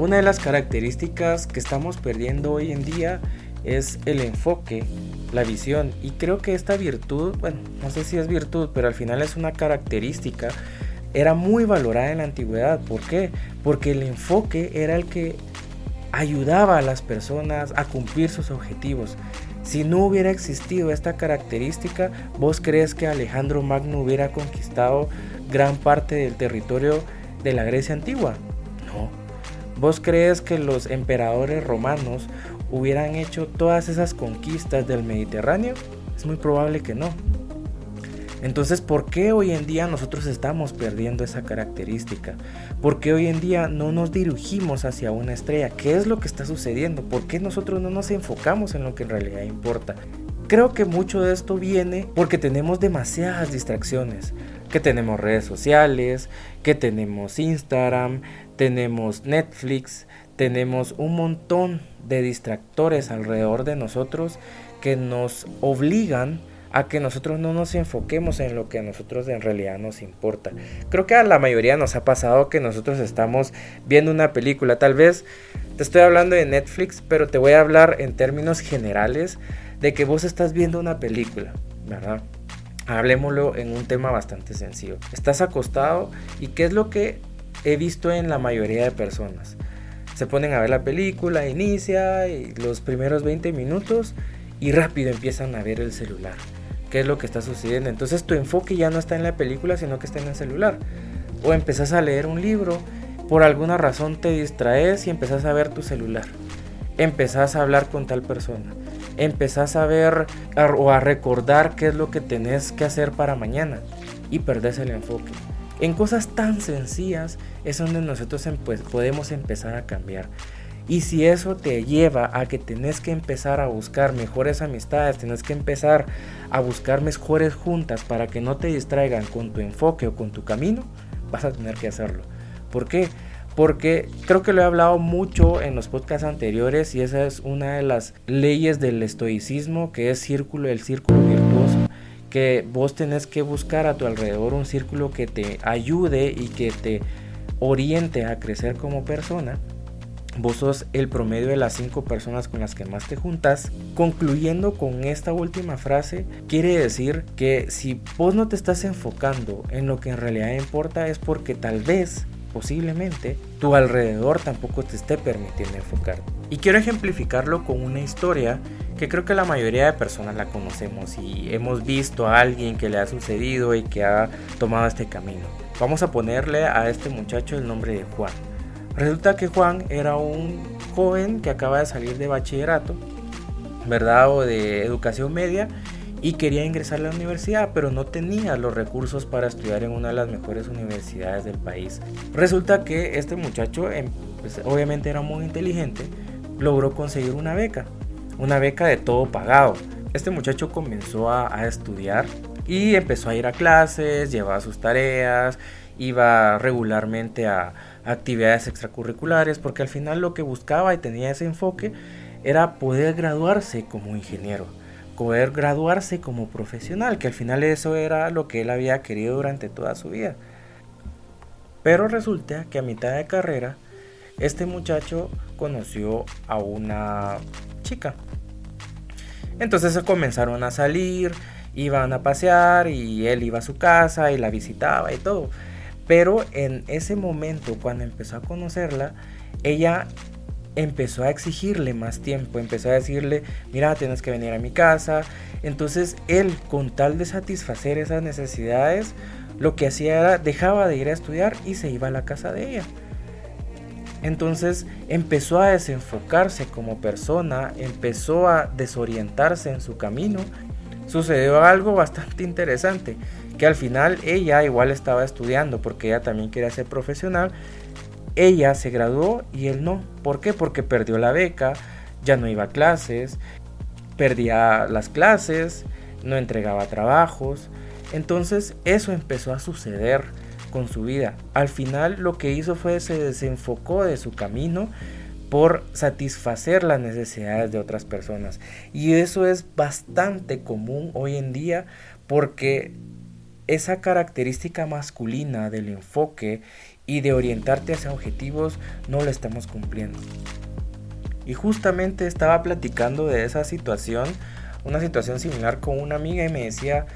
una de las características que estamos perdiendo hoy en día es el enfoque, la visión. Y creo que esta virtud, bueno, no sé si es virtud, pero al final es una característica, era muy valorada en la antigüedad. ¿Por qué? Porque el enfoque era el que ayudaba a las personas a cumplir sus objetivos. Si no hubiera existido esta característica, ¿vos crees que Alejandro Magno hubiera conquistado gran parte del territorio de la Grecia antigua? No. ¿Vos crees que los emperadores romanos hubieran hecho todas esas conquistas del Mediterráneo? Es muy probable que no. Entonces, ¿por qué hoy en día nosotros estamos perdiendo esa característica? ¿Por qué hoy en día no nos dirigimos hacia una estrella? ¿Qué es lo que está sucediendo? ¿Por qué nosotros no nos enfocamos en lo que en realidad importa? Creo que mucho de esto viene porque tenemos demasiadas distracciones, que tenemos redes sociales, que tenemos Instagram, tenemos Netflix, tenemos un montón de distractores alrededor de nosotros que nos obligan a que nosotros no nos enfoquemos en lo que a nosotros en realidad nos importa. Creo que a la mayoría nos ha pasado que nosotros estamos viendo una película, tal vez te estoy hablando de Netflix, pero te voy a hablar en términos generales de que vos estás viendo una película, ¿verdad? Hablemoslo en un tema bastante sencillo. Estás acostado y qué es lo que he visto en la mayoría de personas. Se ponen a ver la película, inicia los primeros 20 minutos y rápido empiezan a ver el celular qué es lo que está sucediendo. Entonces tu enfoque ya no está en la película, sino que está en el celular. O empezás a leer un libro, por alguna razón te distraes y empezás a ver tu celular. Empezás a hablar con tal persona. Empezás a ver o a recordar qué es lo que tenés que hacer para mañana y perdés el enfoque. En cosas tan sencillas es donde nosotros pues, podemos empezar a cambiar. Y si eso te lleva a que tenés que empezar a buscar mejores amistades, tenés que empezar a buscar mejores juntas para que no te distraigan con tu enfoque o con tu camino, vas a tener que hacerlo. ¿Por qué? Porque creo que lo he hablado mucho en los podcasts anteriores y esa es una de las leyes del estoicismo que es círculo, el círculo virtuoso. Que vos tenés que buscar a tu alrededor un círculo que te ayude y que te oriente a crecer como persona vos sos el promedio de las cinco personas con las que más te juntas. Concluyendo con esta última frase, quiere decir que si vos no te estás enfocando en lo que en realidad importa es porque tal vez, posiblemente, tu alrededor tampoco te esté permitiendo enfocar. Y quiero ejemplificarlo con una historia que creo que la mayoría de personas la conocemos y hemos visto a alguien que le ha sucedido y que ha tomado este camino. Vamos a ponerle a este muchacho el nombre de Juan. Resulta que Juan era un joven que acaba de salir de bachillerato, ¿verdad? O de educación media y quería ingresar a la universidad, pero no tenía los recursos para estudiar en una de las mejores universidades del país. Resulta que este muchacho, em, pues, obviamente era muy inteligente, logró conseguir una beca, una beca de todo pagado. Este muchacho comenzó a, a estudiar y empezó a ir a clases, llevaba sus tareas, iba regularmente a, actividades extracurriculares, porque al final lo que buscaba y tenía ese enfoque era poder graduarse como ingeniero, poder graduarse como profesional, que al final eso era lo que él había querido durante toda su vida. Pero resulta que a mitad de carrera, este muchacho conoció a una chica. Entonces se comenzaron a salir, iban a pasear y él iba a su casa y la visitaba y todo. Pero en ese momento, cuando empezó a conocerla, ella empezó a exigirle más tiempo, empezó a decirle, mira, tienes que venir a mi casa. Entonces él, con tal de satisfacer esas necesidades, lo que hacía era, dejaba de ir a estudiar y se iba a la casa de ella. Entonces empezó a desenfocarse como persona, empezó a desorientarse en su camino. Sucedió algo bastante interesante que al final ella igual estaba estudiando porque ella también quería ser profesional. Ella se graduó y él no. ¿Por qué? Porque perdió la beca, ya no iba a clases, perdía las clases, no entregaba trabajos. Entonces eso empezó a suceder con su vida. Al final lo que hizo fue se desenfocó de su camino por satisfacer las necesidades de otras personas. Y eso es bastante común hoy en día porque esa característica masculina del enfoque y de orientarte hacia objetivos no lo estamos cumpliendo. Y justamente estaba platicando de esa situación, una situación similar con una amiga y me decía,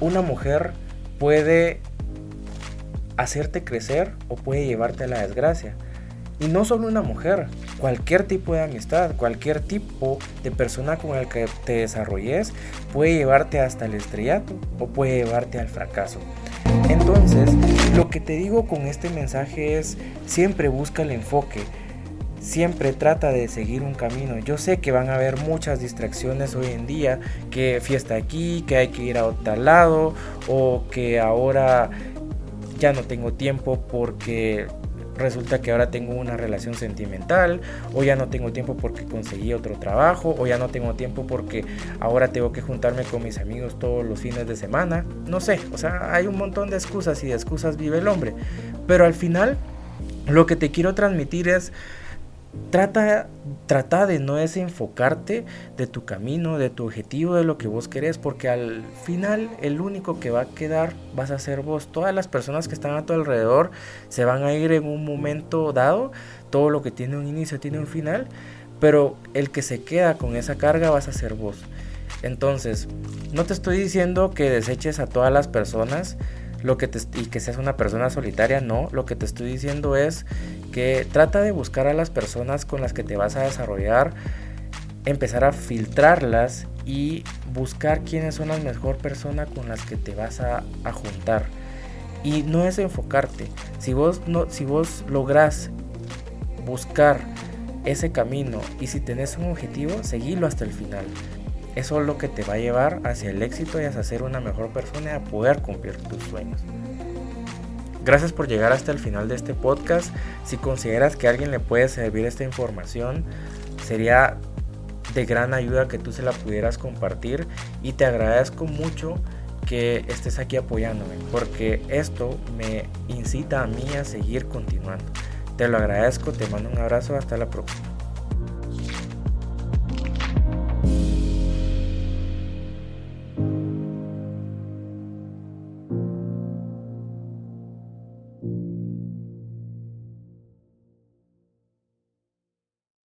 una mujer puede hacerte crecer o puede llevarte a la desgracia. Y no solo una mujer, cualquier tipo de amistad, cualquier tipo de persona con el que te desarrolles puede llevarte hasta el estrellato o puede llevarte al fracaso. Entonces, lo que te digo con este mensaje es, siempre busca el enfoque, siempre trata de seguir un camino. Yo sé que van a haber muchas distracciones hoy en día, que fiesta aquí, que hay que ir a otro lado, o que ahora ya no tengo tiempo porque resulta que ahora tengo una relación sentimental, o ya no tengo tiempo porque conseguí otro trabajo, o ya no tengo tiempo porque ahora tengo que juntarme con mis amigos todos los fines de semana. No sé, o sea, hay un montón de excusas y de excusas vive el hombre. Pero al final, lo que te quiero transmitir es Trata, trata de no desenfocarte de tu camino, de tu objetivo, de lo que vos querés, porque al final el único que va a quedar vas a ser vos. Todas las personas que están a tu alrededor se van a ir en un momento dado. Todo lo que tiene un inicio tiene un final, pero el que se queda con esa carga vas a ser vos. Entonces, no te estoy diciendo que deseches a todas las personas, lo que te, y que seas una persona solitaria, no, lo que te estoy diciendo es que trata de buscar a las personas con las que te vas a desarrollar, empezar a filtrarlas y buscar quiénes son las mejor personas con las que te vas a, juntar. Y no es enfocarte. Si vos, no, si vos lográs buscar ese camino y si tenés un objetivo, seguilo hasta el final. Eso es lo que te va a llevar hacia el éxito y hacia ser una mejor persona y a poder cumplir tus sueños. Gracias por llegar hasta el final de este podcast. Si consideras que a alguien le puede servir esta información, sería de gran ayuda que tú se la pudieras compartir y te agradezco mucho que estés aquí apoyándome porque esto me incita a mí a seguir continuando. Te lo agradezco, te mando un abrazo, hasta la próxima.